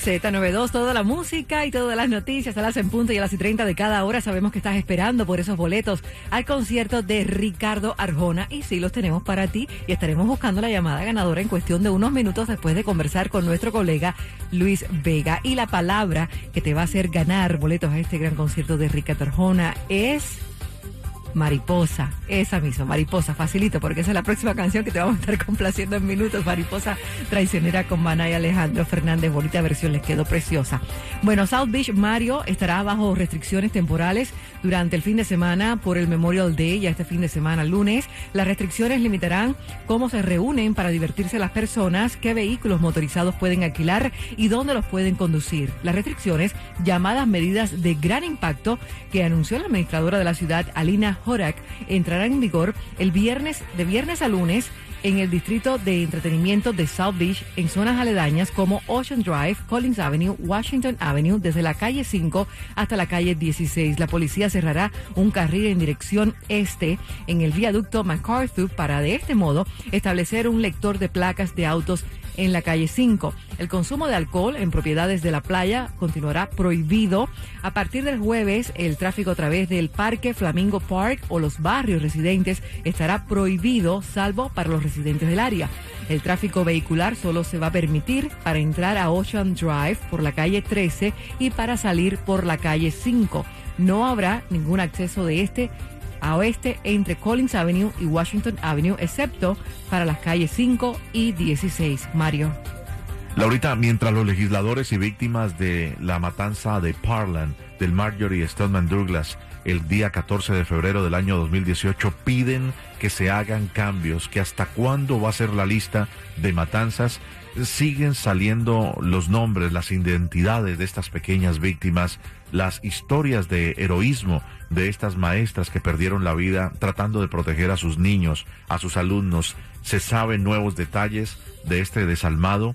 Z92, toda la música y todas las noticias a las en punto y a las y 30 de cada hora. Sabemos que estás esperando por esos boletos al concierto de Ricardo Arjona y sí los tenemos para ti y estaremos buscando la llamada ganadora en cuestión de unos minutos después de conversar con nuestro colega Luis Vega. Y la palabra que te va a hacer ganar boletos a este gran concierto de Ricardo Arjona es Mariposa, esa misma, Mariposa, facilito, porque esa es la próxima canción que te vamos a estar complaciendo en minutos. Mariposa traicionera con Manay Alejandro Fernández, bonita versión, les quedó preciosa. Bueno, South Beach Mario estará bajo restricciones temporales durante el fin de semana por el Memorial Day, ya este fin de semana, lunes. Las restricciones limitarán cómo se reúnen para divertirse las personas, qué vehículos motorizados pueden alquilar y dónde los pueden conducir. Las restricciones, llamadas medidas de gran impacto que anunció la administradora de la ciudad, Alina Horak entrarán en vigor el viernes, de viernes a lunes en el distrito de entretenimiento de South Beach en zonas aledañas como Ocean Drive, Collins Avenue, Washington Avenue, desde la calle 5 hasta la calle 16. La policía cerrará un carril en dirección este en el viaducto MacArthur para de este modo establecer un lector de placas de autos en la calle 5. El consumo de alcohol en propiedades de la playa continuará prohibido. A partir del jueves, el tráfico a través del Parque Flamingo Park o los barrios residentes estará prohibido, salvo para los residentes del área. El tráfico vehicular solo se va a permitir para entrar a Ocean Drive por la calle 13 y para salir por la calle 5. No habrá ningún acceso de este a oeste entre Collins Avenue y Washington Avenue, excepto para las calles 5 y 16. Mario. Laurita, mientras los legisladores y víctimas de la matanza de Parland del Marjorie Stoneman Douglas el día 14 de febrero del año 2018 piden que se hagan cambios, que hasta cuándo va a ser la lista de matanzas, siguen saliendo los nombres, las identidades de estas pequeñas víctimas, las historias de heroísmo de estas maestras que perdieron la vida tratando de proteger a sus niños, a sus alumnos. Se saben nuevos detalles de este desalmado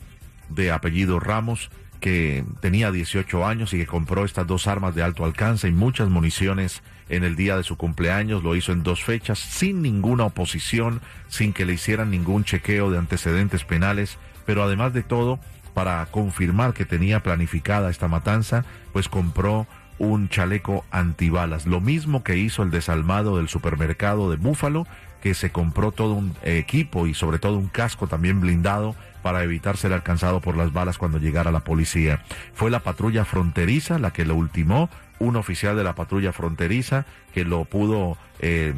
de apellido Ramos que tenía 18 años y que compró estas dos armas de alto alcance y muchas municiones en el día de su cumpleaños. Lo hizo en dos fechas sin ninguna oposición, sin que le hicieran ningún chequeo de antecedentes penales, pero además de todo, para confirmar que tenía planificada esta matanza, pues compró un chaleco antibalas, lo mismo que hizo el desalmado del supermercado de Búfalo, que se compró todo un equipo y sobre todo un casco también blindado para evitar ser alcanzado por las balas cuando llegara la policía. Fue la patrulla fronteriza la que lo ultimó, un oficial de la patrulla fronteriza que lo pudo eh,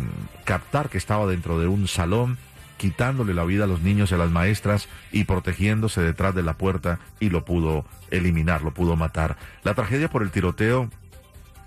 captar que estaba dentro de un salón quitándole la vida a los niños y a las maestras y protegiéndose detrás de la puerta y lo pudo eliminar, lo pudo matar. La tragedia por el tiroteo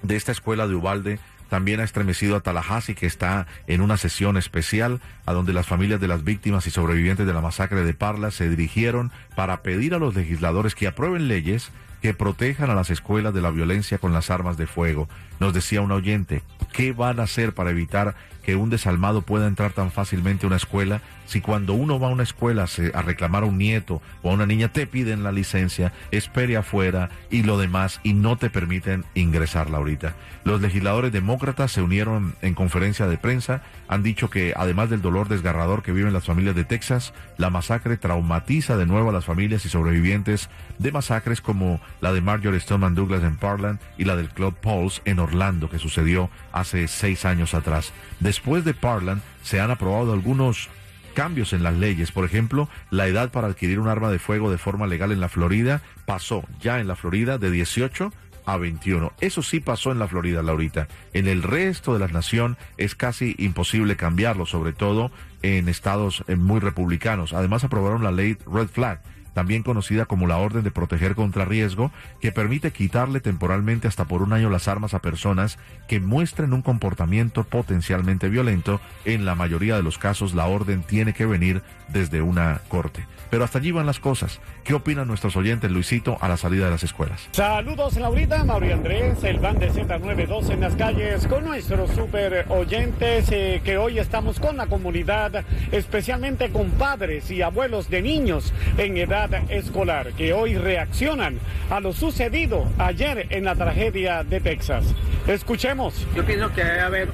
de esta escuela de Ubalde también ha estremecido a Tallahassee, que está en una sesión especial a donde las familias de las víctimas y sobrevivientes de la masacre de Parla se dirigieron para pedir a los legisladores que aprueben leyes que protejan a las escuelas de la violencia con las armas de fuego. Nos decía un oyente, ¿qué van a hacer para evitar que un desalmado pueda entrar tan fácilmente a una escuela si cuando uno va a una escuela a reclamar a un nieto o a una niña te piden la licencia, espere afuera y lo demás y no te permiten ingresarla ahorita? Los legisladores demócratas se unieron en conferencia de prensa, han dicho que además del dolor desgarrador que viven las familias de Texas, la masacre traumatiza de nuevo a las familias y sobrevivientes de masacres como la de Marjorie Stoneman Douglas en Parkland y la del Club Pauls en Orlando que sucedió hace seis años atrás. Después de Parkland se han aprobado algunos cambios en las leyes. Por ejemplo, la edad para adquirir un arma de fuego de forma legal en la Florida pasó ya en la Florida de 18 a 21. Eso sí pasó en la Florida, Laurita. En el resto de la nación es casi imposible cambiarlo, sobre todo en estados eh, muy republicanos. Además aprobaron la ley Red Flag también conocida como la Orden de Proteger contra Riesgo, que permite quitarle temporalmente hasta por un año las armas a personas que muestren un comportamiento potencialmente violento. En la mayoría de los casos la orden tiene que venir desde una corte. Pero hasta allí van las cosas. ¿Qué opinan nuestros oyentes, Luisito, a la salida de las escuelas? Saludos, Laurita, Mauri Andrés, el van de Z92 en las calles con nuestros super oyentes eh, que hoy estamos con la comunidad, especialmente con padres y abuelos de niños en edad escolar que hoy reaccionan a lo sucedido ayer en la tragedia de Texas. Escuchemos. Yo pienso que debe haber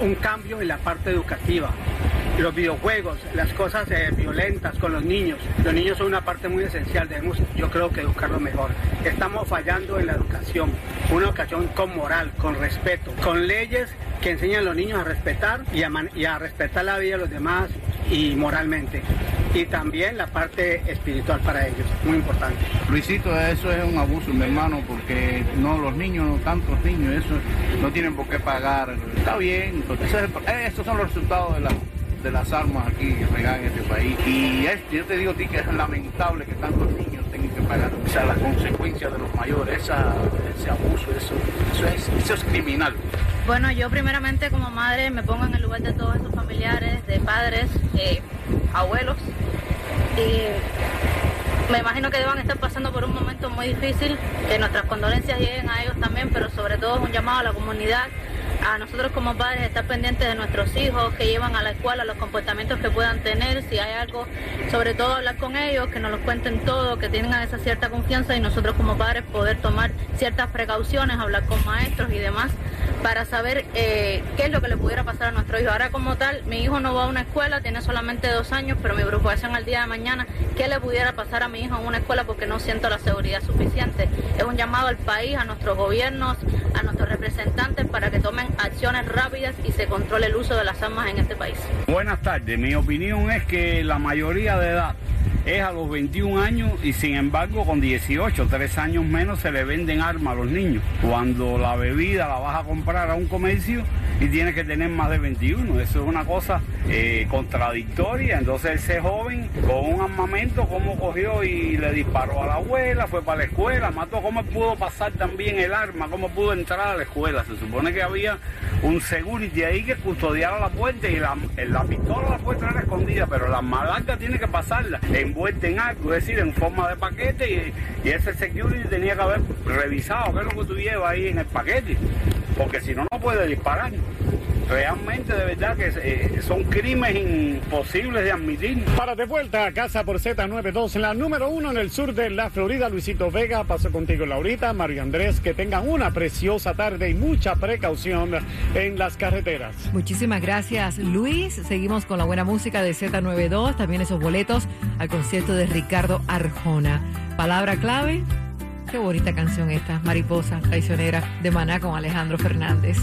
un cambio en la parte educativa los videojuegos, las cosas eh, violentas con los niños. Los niños son una parte muy esencial, debemos yo creo que educarlos mejor. Estamos fallando en la educación, una educación con moral, con respeto, con leyes que enseñan a los niños a respetar y a, y a respetar la vida de los demás y moralmente. Y también la parte espiritual para ellos, muy importante. Luisito, eso es un abuso, mi hermano, porque no los niños, tantos niños, eso no tienen por qué pagar. Está bien, estos son los resultados de la de las armas aquí regadas en este país. Y yo te digo a ti que es lamentable que tantos niños tengan que pagar. O sea, las consecuencias de los mayores, esa, ese abuso, eso, eso, es, eso es criminal. Bueno, yo primeramente como madre me pongo en el lugar de todos estos familiares, de padres, eh, abuelos. Y me imagino que deban estar pasando por un momento muy difícil, que nuestras condolencias lleguen a ellos también, pero sobre todo es un llamado a la comunidad a nosotros como padres estar pendientes de nuestros hijos que llevan a la escuela, los comportamientos que puedan tener, si hay algo, sobre todo hablar con ellos, que nos lo cuenten todo, que tengan esa cierta confianza y nosotros como padres poder tomar ciertas precauciones, hablar con maestros y demás para saber eh, qué es lo que le pudiera pasar a nuestro hijo. Ahora como tal, mi hijo no va a una escuela, tiene solamente dos años, pero mi preocupación al día de mañana, qué le pudiera pasar a mi hijo en una escuela porque no siento la seguridad suficiente. Es un llamado al país, a nuestros gobiernos, a nuestros representantes para que tomen acciones rápidas y se controle el uso de las armas en este país. Buenas tardes, mi opinión es que la mayoría de edad es a los 21 años y sin embargo con 18, 3 años menos se le venden armas a los niños. Cuando la bebida la vas a comprar a un comercio y tienes que tener más de 21, eso es una cosa eh, contradictoria. Entonces ese joven con un armamento, ¿cómo cogió y le disparó a la abuela? Fue para la escuela, mató, ¿cómo pudo pasar también el arma? ¿Cómo pudo entrar a la escuela? Se supone que había un security ahí que custodiara la puerta y la, la pistola la puerta era escondida, pero la malarca tiene que pasarla envuelta en algo, es decir, en forma de paquete y, ese security tenía que haber revisado qué es lo que tú ahí en el paquete, porque si no, no puede disparar realmente de verdad que eh, son crímenes imposibles de admitir. Para de vuelta a casa por Z92, la número uno en el sur de la Florida, Luisito Vega, paso contigo Laurita, Mario Andrés, que tengan una preciosa tarde y mucha precaución en las carreteras. Muchísimas gracias Luis, seguimos con la buena música de Z92, también esos boletos al concierto de Ricardo Arjona. Palabra clave, qué bonita canción esta, Mariposa Traicionera de Maná con Alejandro Fernández.